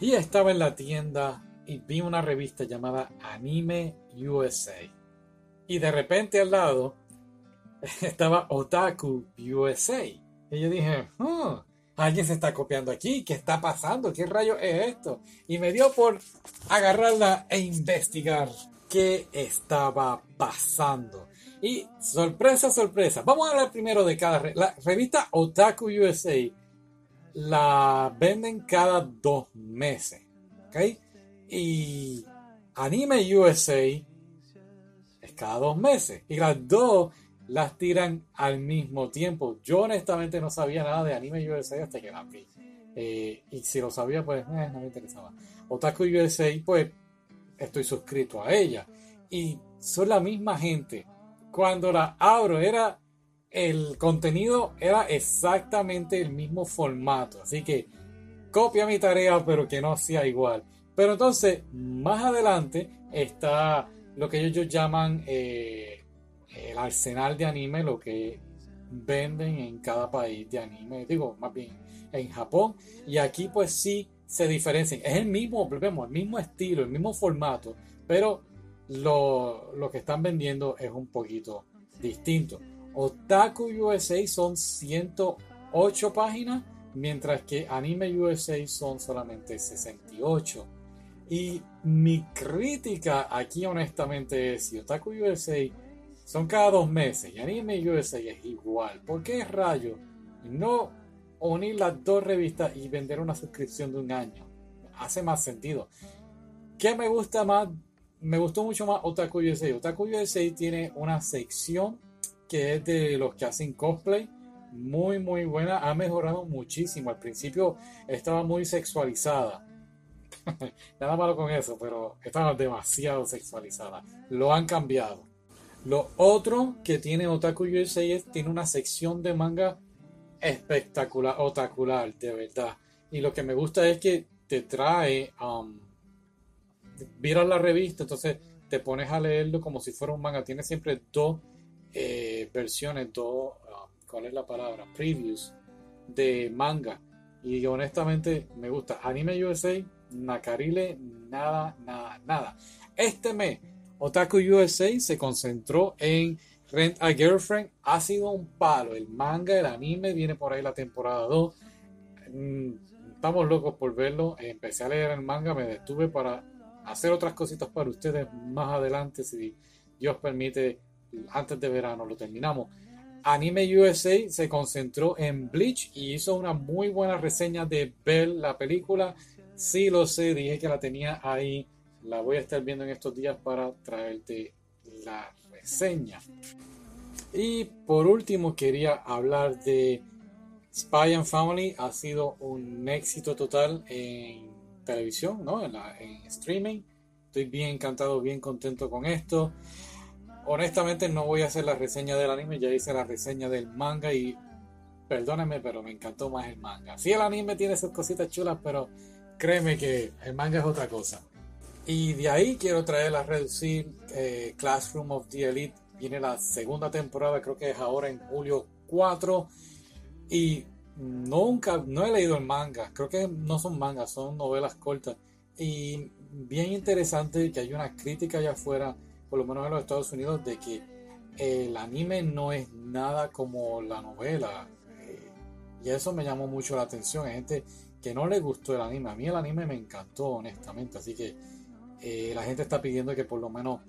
Y estaba en la tienda y vi una revista llamada Anime USA. Y de repente al lado estaba Otaku USA. Y yo dije, "Hmm, alguien se está copiando aquí, ¿qué está pasando? ¿Qué rayo es esto? Y me dio por agarrarla e investigar qué estaba pasando. Y sorpresa, sorpresa. Vamos a hablar primero de cada re- la revista Otaku USA. La venden cada dos meses, ¿ok? Y Anime USA es cada dos meses. Y las dos las tiran al mismo tiempo. Yo honestamente no sabía nada de Anime USA hasta que las vi. Eh, y si lo sabía, pues eh, no me interesaba. Otaku USA, pues estoy suscrito a ella. Y son la misma gente. Cuando la abro, era el contenido era exactamente el mismo formato. Así que copia mi tarea, pero que no sea igual. Pero entonces, más adelante está lo que ellos llaman eh, el arsenal de anime, lo que venden en cada país de anime. Digo, más bien en Japón. Y aquí pues sí se diferencian. Es el mismo, volvemos, el mismo estilo, el mismo formato, pero lo, lo que están vendiendo es un poquito distinto. Otaku USA son 108 páginas, mientras que Anime USA son solamente 68. Y mi crítica aquí honestamente es si Otaku USA son cada dos meses y Anime USA es igual. ¿Por qué rayo no unir las dos revistas y vender una suscripción de un año? Hace más sentido. ¿Qué me gusta más? Me gustó mucho más Otaku USA. Otaku USA tiene una sección que es de los que hacen cosplay. Muy, muy buena. Ha mejorado muchísimo. Al principio estaba muy sexualizada. Nada malo con eso, pero estaba demasiado sexualizada. Lo han cambiado. Lo otro que tiene Otaku USA es tiene una sección de manga espectacular, otacular, de verdad. Y lo que me gusta es que te trae, um, miras la revista, entonces te pones a leerlo como si fuera un manga. Tiene siempre dos eh, versiones, dos, um, ¿cuál es la palabra? Previews de manga. Y honestamente me gusta. Anime USA, Nakarile, nada, nada, nada. Este mes, Otaku USA se concentró en Rent a Girlfriend. Ha sido un palo. El manga, el anime, viene por ahí la temporada 2. Mm, Estamos locos por verlo. Empecé a leer el manga, me detuve para hacer otras cositas para ustedes más adelante, si Dios permite, antes de verano lo terminamos. Anime USA se concentró en Bleach y hizo una muy buena reseña de ver la película. Sí lo sé, dije que la tenía ahí. La voy a estar viendo en estos días para traerte la reseña. Y por último quería hablar de Spy and Family. Ha sido un éxito total en televisión, ¿no? en, la- en streaming. Estoy bien encantado, bien contento con esto. Honestamente no voy a hacer la reseña del anime, ya hice la reseña del manga y perdónenme, pero me encantó más el manga. Sí, el anime tiene sus cositas chulas, pero créeme que el manga es otra cosa. Y de ahí quiero traer a reducir eh, Classroom of the Elite. Viene la segunda temporada, creo que es ahora en julio 4. Y nunca, no he leído el manga. Creo que no son mangas, son novelas cortas. Y bien interesante que hay una crítica allá afuera, por lo menos en los Estados Unidos, de que el anime no es nada como la novela. Eh, y eso me llamó mucho la atención. Hay gente que no le gustó el anime. A mí el anime me encantó, honestamente. Así que eh, la gente está pidiendo que por lo menos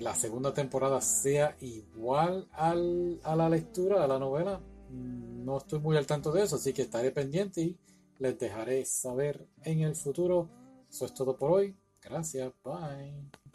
la segunda temporada sea igual al- a la lectura, a la novela. No estoy muy al tanto de eso, así que estaré pendiente y les dejaré saber en el futuro. Eso es todo por hoy. Gracias, bye.